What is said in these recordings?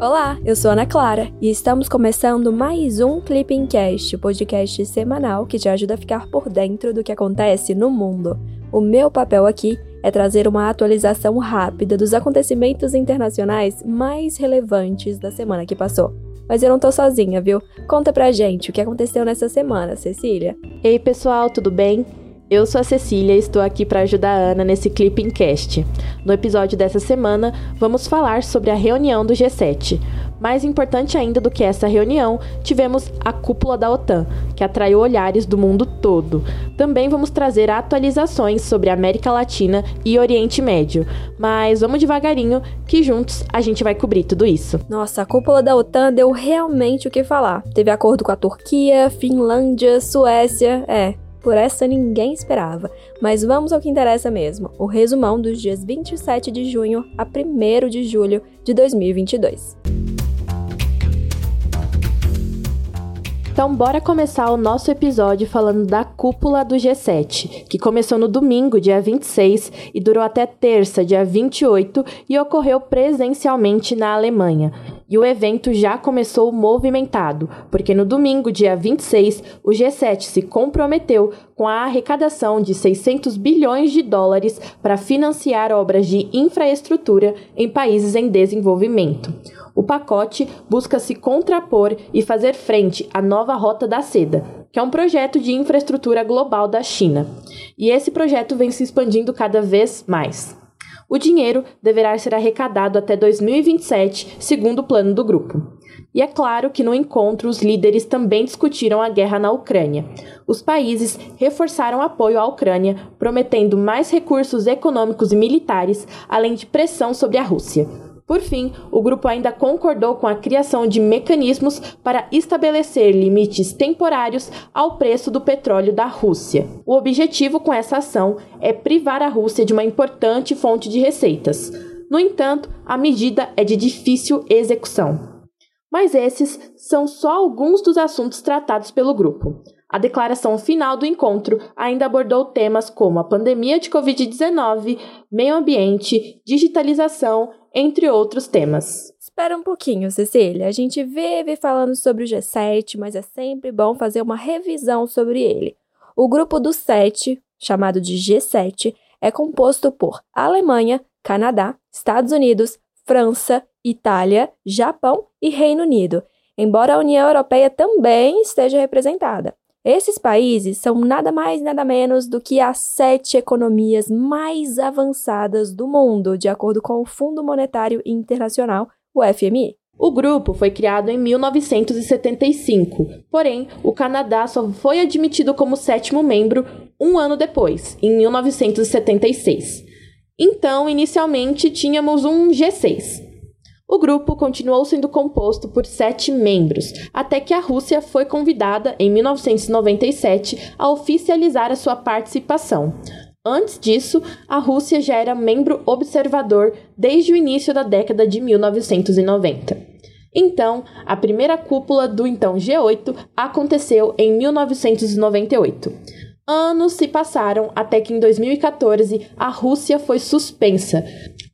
Olá, eu sou Ana Clara e estamos começando mais um Clipping Cast, o podcast semanal que te ajuda a ficar por dentro do que acontece no mundo. O meu papel aqui é trazer uma atualização rápida dos acontecimentos internacionais mais relevantes da semana que passou. Mas eu não tô sozinha, viu? Conta pra gente o que aconteceu nessa semana, Cecília. Ei, pessoal, tudo bem? Eu sou a Cecília e estou aqui para ajudar a Ana nesse Clipping Cast. No episódio dessa semana, vamos falar sobre a reunião do G7. Mais importante ainda do que essa reunião, tivemos a cúpula da OTAN, que atraiu olhares do mundo todo. Também vamos trazer atualizações sobre América Latina e Oriente Médio. Mas vamos devagarinho, que juntos a gente vai cobrir tudo isso. Nossa, a cúpula da OTAN deu realmente o que falar. Teve acordo com a Turquia, Finlândia, Suécia, é, por essa ninguém esperava. Mas vamos ao que interessa mesmo: o resumão dos dias 27 de junho a 1 de julho de 2022. Então, bora começar o nosso episódio falando da cúpula do G7, que começou no domingo, dia 26, e durou até terça, dia 28, e ocorreu presencialmente na Alemanha. E o evento já começou movimentado, porque no domingo, dia 26, o G7 se comprometeu com a arrecadação de 600 bilhões de dólares para financiar obras de infraestrutura em países em desenvolvimento. O pacote busca se contrapor e fazer frente à nova Rota da Seda, que é um projeto de infraestrutura global da China. E esse projeto vem se expandindo cada vez mais. O dinheiro deverá ser arrecadado até 2027, segundo o plano do grupo. E é claro que no encontro os líderes também discutiram a guerra na Ucrânia. Os países reforçaram apoio à Ucrânia, prometendo mais recursos econômicos e militares, além de pressão sobre a Rússia. Por fim, o grupo ainda concordou com a criação de mecanismos para estabelecer limites temporários ao preço do petróleo da Rússia. O objetivo com essa ação é privar a Rússia de uma importante fonte de receitas. No entanto, a medida é de difícil execução. Mas esses são só alguns dos assuntos tratados pelo grupo. A declaração final do encontro ainda abordou temas como a pandemia de Covid-19, meio ambiente, digitalização, entre outros temas. Espera um pouquinho, Cecília. A gente vive falando sobre o G7, mas é sempre bom fazer uma revisão sobre ele. O grupo do 7, chamado de G7, é composto por Alemanha, Canadá, Estados Unidos, França, Itália, Japão e Reino Unido, embora a União Europeia também esteja representada. Esses países são nada mais nada menos do que as sete economias mais avançadas do mundo, de acordo com o Fundo Monetário Internacional, o FMI. O grupo foi criado em 1975, porém, o Canadá só foi admitido como sétimo membro um ano depois, em 1976. Então, inicialmente, tínhamos um G6, o grupo continuou sendo composto por sete membros, até que a Rússia foi convidada, em 1997, a oficializar a sua participação. Antes disso, a Rússia já era membro observador desde o início da década de 1990. Então, a primeira cúpula do então G8 aconteceu em 1998. Anos se passaram até que em 2014 a Rússia foi suspensa,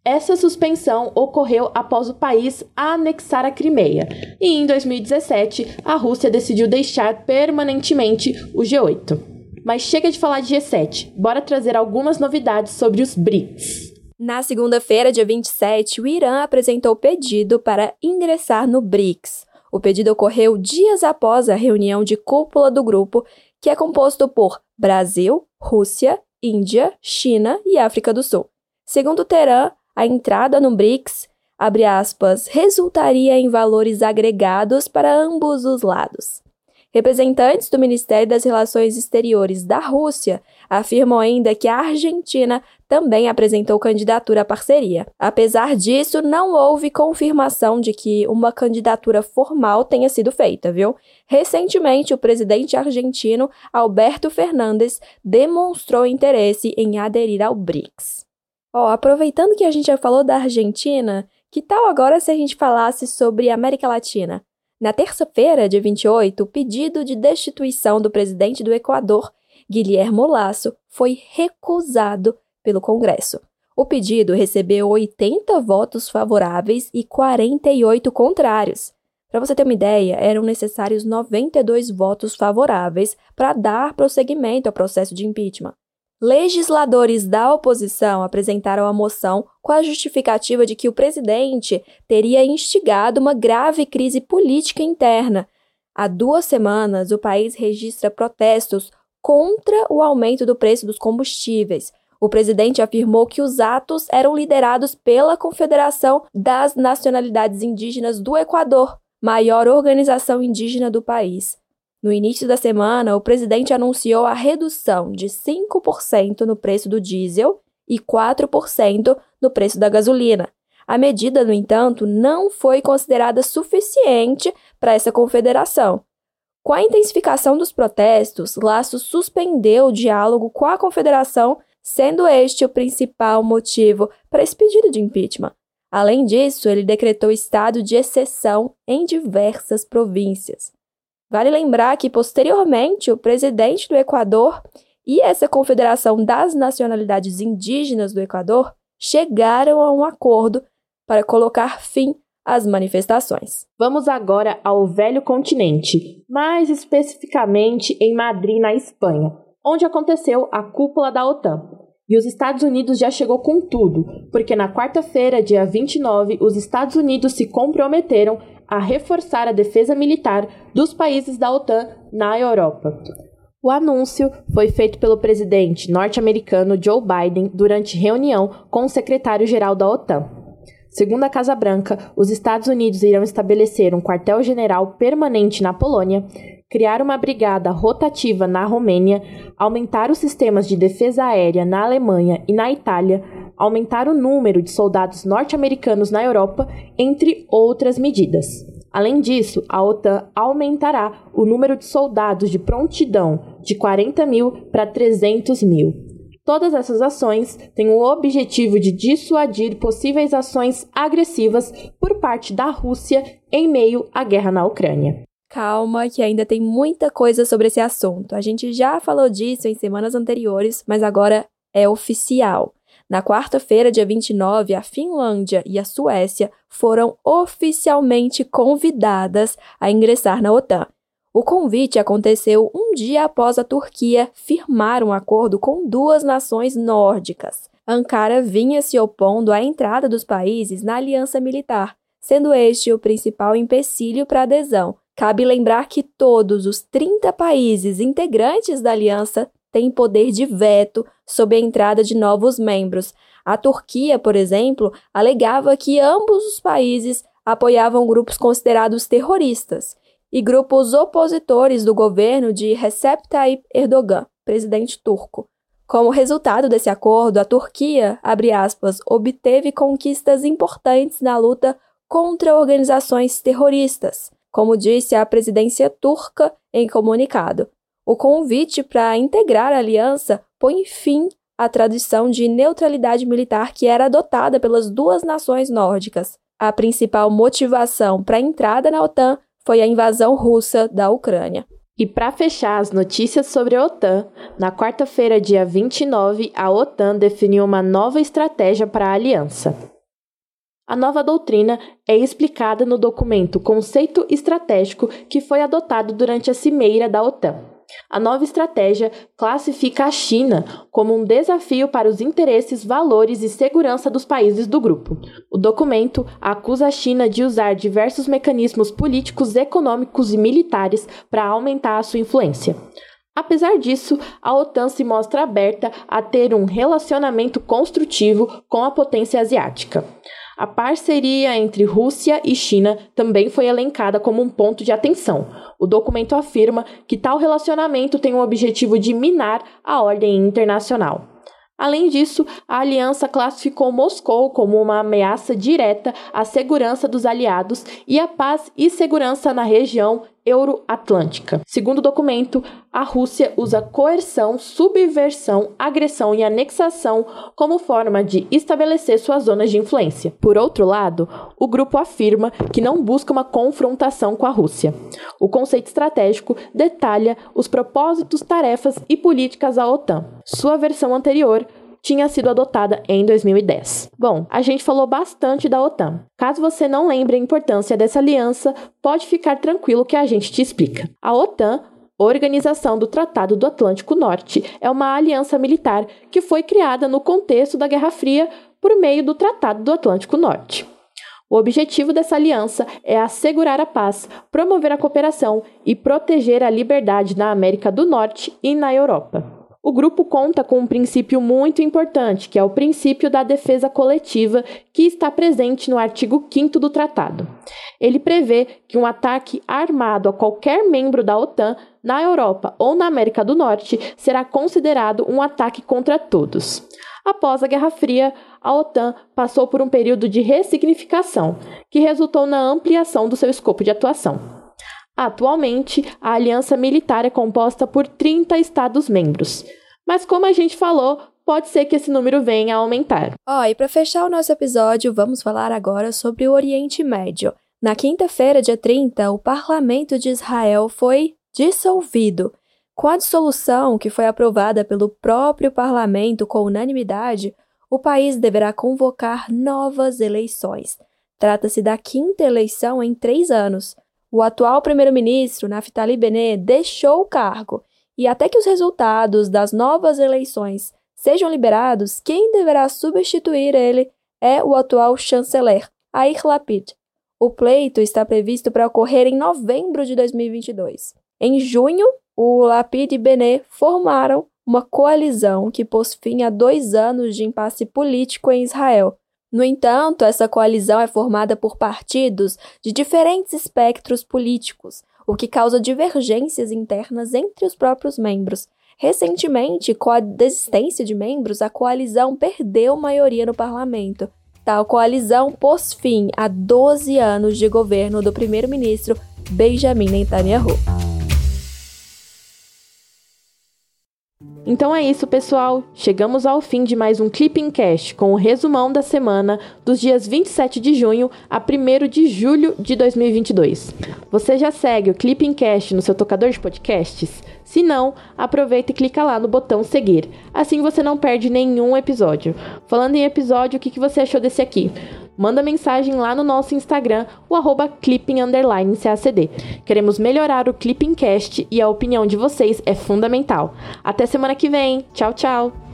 essa suspensão ocorreu após o país anexar a Crimeia, e em 2017 a Rússia decidiu deixar permanentemente o G8. Mas chega de falar de G7, bora trazer algumas novidades sobre os BRICS. Na segunda-feira, dia 27, o Irã apresentou pedido para ingressar no BRICS. O pedido ocorreu dias após a reunião de cúpula do grupo, que é composto por Brasil, Rússia, Índia, China e África do Sul. Segundo Teherã, a entrada no BRICS, abre aspas, resultaria em valores agregados para ambos os lados. Representantes do Ministério das Relações Exteriores da Rússia afirmam ainda que a Argentina também apresentou candidatura à parceria. Apesar disso, não houve confirmação de que uma candidatura formal tenha sido feita, viu? Recentemente, o presidente argentino Alberto Fernandes demonstrou interesse em aderir ao BRICS. Ó, aproveitando que a gente já falou da Argentina, que tal agora se a gente falasse sobre América Latina? Na terça-feira, dia 28, o pedido de destituição do presidente do Equador, Guilherme Lasso, foi recusado pelo Congresso. O pedido recebeu 80 votos favoráveis e 48 contrários. Para você ter uma ideia, eram necessários 92 votos favoráveis para dar prosseguimento ao processo de impeachment. Legisladores da oposição apresentaram a moção com a justificativa de que o presidente teria instigado uma grave crise política interna. Há duas semanas, o país registra protestos contra o aumento do preço dos combustíveis. O presidente afirmou que os atos eram liderados pela Confederação das Nacionalidades Indígenas do Equador, maior organização indígena do país. No início da semana, o presidente anunciou a redução de 5% no preço do diesel e 4% no preço da gasolina. A medida, no entanto, não foi considerada suficiente para essa confederação. Com a intensificação dos protestos, Laço suspendeu o diálogo com a confederação, sendo este o principal motivo para esse pedido de impeachment. Além disso, ele decretou estado de exceção em diversas províncias. Vale lembrar que, posteriormente, o presidente do Equador e essa Confederação das Nacionalidades Indígenas do Equador chegaram a um acordo para colocar fim às manifestações. Vamos agora ao Velho Continente, mais especificamente em Madrid, na Espanha, onde aconteceu a cúpula da OTAN. E os Estados Unidos já chegou com tudo, porque na quarta-feira, dia 29, os Estados Unidos se comprometeram a reforçar a defesa militar dos países da OTAN na Europa. O anúncio foi feito pelo presidente norte-americano Joe Biden durante reunião com o secretário-geral da OTAN. Segundo a Casa Branca, os Estados Unidos irão estabelecer um quartel-general permanente na Polônia, criar uma brigada rotativa na Romênia, aumentar os sistemas de defesa aérea na Alemanha e na Itália, aumentar o número de soldados norte-americanos na Europa, entre outras medidas. Além disso, a OTAN aumentará o número de soldados de prontidão de 40 mil para 300 mil. Todas essas ações têm o objetivo de dissuadir possíveis ações agressivas por parte da Rússia em meio à guerra na Ucrânia. Calma, que ainda tem muita coisa sobre esse assunto. A gente já falou disso em semanas anteriores, mas agora é oficial. Na quarta-feira, dia 29, a Finlândia e a Suécia foram oficialmente convidadas a ingressar na OTAN. O convite aconteceu um dia após a Turquia firmar um acordo com duas nações nórdicas. Ankara vinha se opondo à entrada dos países na aliança militar, sendo este o principal empecilho para a adesão. Cabe lembrar que todos os 30 países integrantes da aliança têm poder de veto sobre a entrada de novos membros. A Turquia, por exemplo, alegava que ambos os países apoiavam grupos considerados terroristas e grupos opositores do governo de Recep Tayyip Erdogan, presidente turco. Como resultado desse acordo, a Turquia, aspas, obteve conquistas importantes na luta contra organizações terroristas, como disse a presidência turca em comunicado. O convite para integrar a aliança põe fim à tradição de neutralidade militar que era adotada pelas duas nações nórdicas. A principal motivação para a entrada na OTAN foi a invasão russa da Ucrânia. E para fechar as notícias sobre a OTAN, na quarta-feira, dia 29, a OTAN definiu uma nova estratégia para a aliança. A nova doutrina é explicada no documento Conceito Estratégico que foi adotado durante a cimeira da OTAN. A nova estratégia classifica a China como um desafio para os interesses, valores e segurança dos países do grupo. O documento acusa a China de usar diversos mecanismos políticos, econômicos e militares para aumentar a sua influência. Apesar disso, a OTAN se mostra aberta a ter um relacionamento construtivo com a potência asiática. A parceria entre Rússia e China também foi elencada como um ponto de atenção. O documento afirma que tal relacionamento tem o objetivo de minar a ordem internacional. Além disso, a aliança classificou Moscou como uma ameaça direta à segurança dos aliados e à paz e segurança na região euroatlântica. Segundo o documento, a Rússia usa coerção, subversão, agressão e anexação como forma de estabelecer suas zonas de influência. Por outro lado, o grupo afirma que não busca uma confrontação com a Rússia. O conceito estratégico detalha os propósitos, tarefas e políticas da OTAN. Sua versão anterior tinha sido adotada em 2010. Bom, a gente falou bastante da OTAN. Caso você não lembre a importância dessa aliança, pode ficar tranquilo que a gente te explica. A OTAN Organização do Tratado do Atlântico Norte é uma aliança militar que foi criada no contexto da Guerra Fria por meio do Tratado do Atlântico Norte. O objetivo dessa aliança é assegurar a paz, promover a cooperação e proteger a liberdade na América do Norte e na Europa. O grupo conta com um princípio muito importante, que é o princípio da defesa coletiva, que está presente no artigo 5 do tratado. Ele prevê que um ataque armado a qualquer membro da OTAN na Europa ou na América do Norte será considerado um ataque contra todos. Após a Guerra Fria, a OTAN passou por um período de ressignificação, que resultou na ampliação do seu escopo de atuação. Atualmente, a aliança militar é composta por 30 Estados-membros. Mas, como a gente falou, pode ser que esse número venha a aumentar. Ó, oh, e para fechar o nosso episódio, vamos falar agora sobre o Oriente Médio. Na quinta-feira, dia 30, o parlamento de Israel foi dissolvido com a dissolução, que foi aprovada pelo próprio parlamento com unanimidade, o país deverá convocar novas eleições. Trata-se da quinta eleição em três anos. O atual primeiro-ministro, Naftali Bennett, deixou o cargo e até que os resultados das novas eleições sejam liberados, quem deverá substituir ele é o atual chanceler, Air Lapid. O pleito está previsto para ocorrer em novembro de 2022. Em junho, o Lapid e Benet formaram uma coalizão que pôs fim a dois anos de impasse político em Israel. No entanto, essa coalizão é formada por partidos de diferentes espectros políticos, o que causa divergências internas entre os próprios membros. Recentemente, com a desistência de membros, a coalizão perdeu maioria no parlamento. Tal coalizão pôs fim a 12 anos de governo do primeiro-ministro Benjamin Netanyahu. Então é isso, pessoal. Chegamos ao fim de mais um Clipping Cast com o resumão da semana dos dias 27 de junho a 1 de julho de 2022. Você já segue o Clipping Cast no seu tocador de podcasts? Se não, aproveita e clica lá no botão seguir. Assim você não perde nenhum episódio. Falando em episódio, o que você achou desse aqui? Manda mensagem lá no nosso Instagram, o arroba clipping__cacd. Queremos melhorar o Clippingcast e a opinião de vocês é fundamental. Até semana que vem. Tchau, tchau!